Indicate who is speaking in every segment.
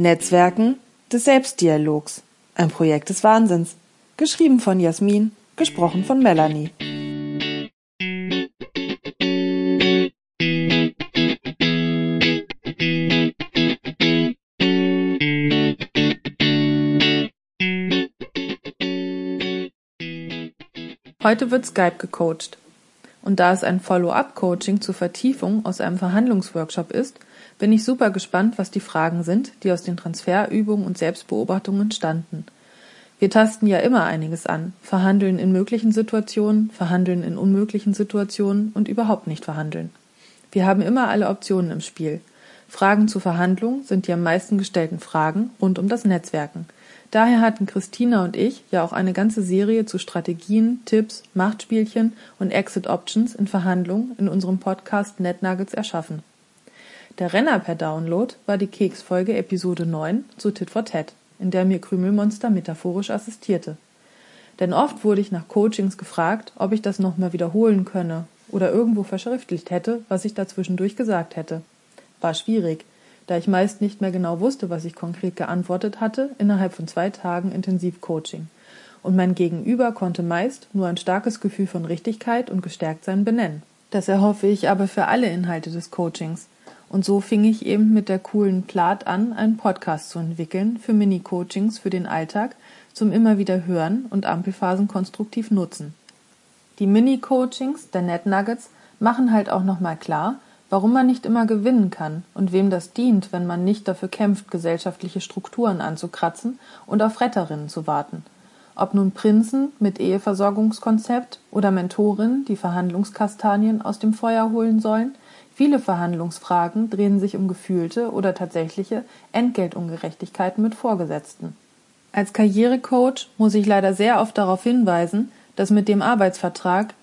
Speaker 1: Netzwerken des Selbstdialogs. Ein Projekt des Wahnsinns. Geschrieben von Jasmin, gesprochen von Melanie.
Speaker 2: Heute wird Skype gecoacht. Und da es ein Follow-up-Coaching zur Vertiefung aus einem Verhandlungsworkshop ist, bin ich super gespannt, was die Fragen sind, die aus den Transferübungen und Selbstbeobachtungen standen. Wir tasten ja immer einiges an, verhandeln in möglichen Situationen, verhandeln in unmöglichen Situationen und überhaupt nicht verhandeln. Wir haben immer alle Optionen im Spiel. Fragen zur Verhandlung sind die am meisten gestellten Fragen rund um das Netzwerken – Daher hatten Christina und ich ja auch eine ganze Serie zu Strategien, Tipps, Machtspielchen und Exit Options in Verhandlungen in unserem Podcast NetNuggets erschaffen. Der Renner per Download war die Keksfolge Episode 9 zu Tit for Tat, in der mir Krümelmonster metaphorisch assistierte. Denn oft wurde ich nach Coachings gefragt, ob ich das nochmal wiederholen könne oder irgendwo verschriftlicht hätte, was ich dazwischendurch gesagt hätte. War schwierig, da ich meist nicht mehr genau wusste, was ich konkret geantwortet hatte, innerhalb von zwei Tagen Intensivcoaching. Und mein Gegenüber konnte meist nur ein starkes Gefühl von Richtigkeit und Gestärktsein benennen. Das erhoffe ich aber für alle Inhalte des Coachings. Und so fing ich eben mit der coolen Plat an, einen Podcast zu entwickeln für Mini-Coachings für den Alltag zum immer wieder hören und Ampelphasen konstruktiv nutzen. Die Mini-Coachings der Net Nuggets machen halt auch nochmal klar, warum man nicht immer gewinnen kann und wem das dient, wenn man nicht dafür kämpft, gesellschaftliche Strukturen anzukratzen und auf Retterinnen zu warten. Ob nun Prinzen mit Eheversorgungskonzept oder Mentorinnen, die Verhandlungskastanien aus dem Feuer holen sollen, viele Verhandlungsfragen drehen sich um gefühlte oder tatsächliche Entgeltungerechtigkeiten mit Vorgesetzten. Als Karrierecoach muss ich leider sehr oft darauf hinweisen, dass mit dem Arbeitsvertrag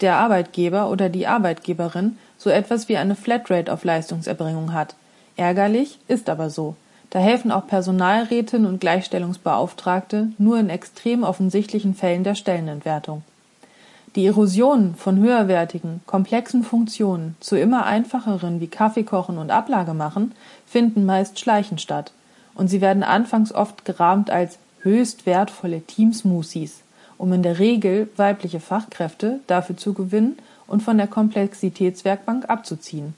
Speaker 2: der Arbeitgeber oder die Arbeitgeberin so etwas wie eine Flatrate auf Leistungserbringung hat. Ärgerlich, ist aber so. Da helfen auch Personalrätinnen und Gleichstellungsbeauftragte nur in extrem offensichtlichen Fällen der Stellenentwertung. Die Erosion von höherwertigen, komplexen Funktionen zu immer einfacheren wie Kaffeekochen und Ablage machen finden meist schleichend statt. Und sie werden anfangs oft gerahmt als höchst wertvolle Teamsmoothies, um in der Regel weibliche Fachkräfte dafür zu gewinnen und von der Komplexitätswerkbank abzuziehen.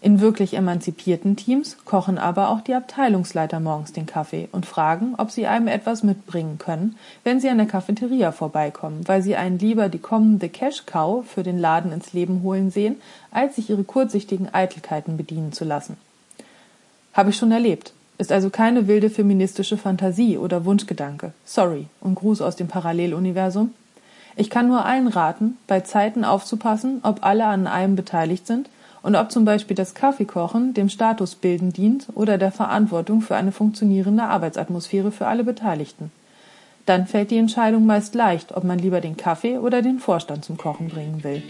Speaker 2: In wirklich emanzipierten Teams kochen aber auch die Abteilungsleiter morgens den Kaffee und fragen, ob sie einem etwas mitbringen können, wenn sie an der Cafeteria vorbeikommen, weil sie einen lieber die kommende Cash Cow für den Laden ins Leben holen sehen, als sich ihre kurzsichtigen Eitelkeiten bedienen zu lassen. Habe ich schon erlebt. Ist also keine wilde feministische Fantasie oder Wunschgedanke. Sorry und Gruß aus dem Paralleluniversum. Ich kann nur allen raten, bei Zeiten aufzupassen, ob alle an einem beteiligt sind und ob zum Beispiel das Kaffeekochen dem Statusbilden dient oder der Verantwortung für eine funktionierende Arbeitsatmosphäre für alle Beteiligten. Dann fällt die Entscheidung meist leicht, ob man lieber den Kaffee oder den Vorstand zum Kochen bringen will.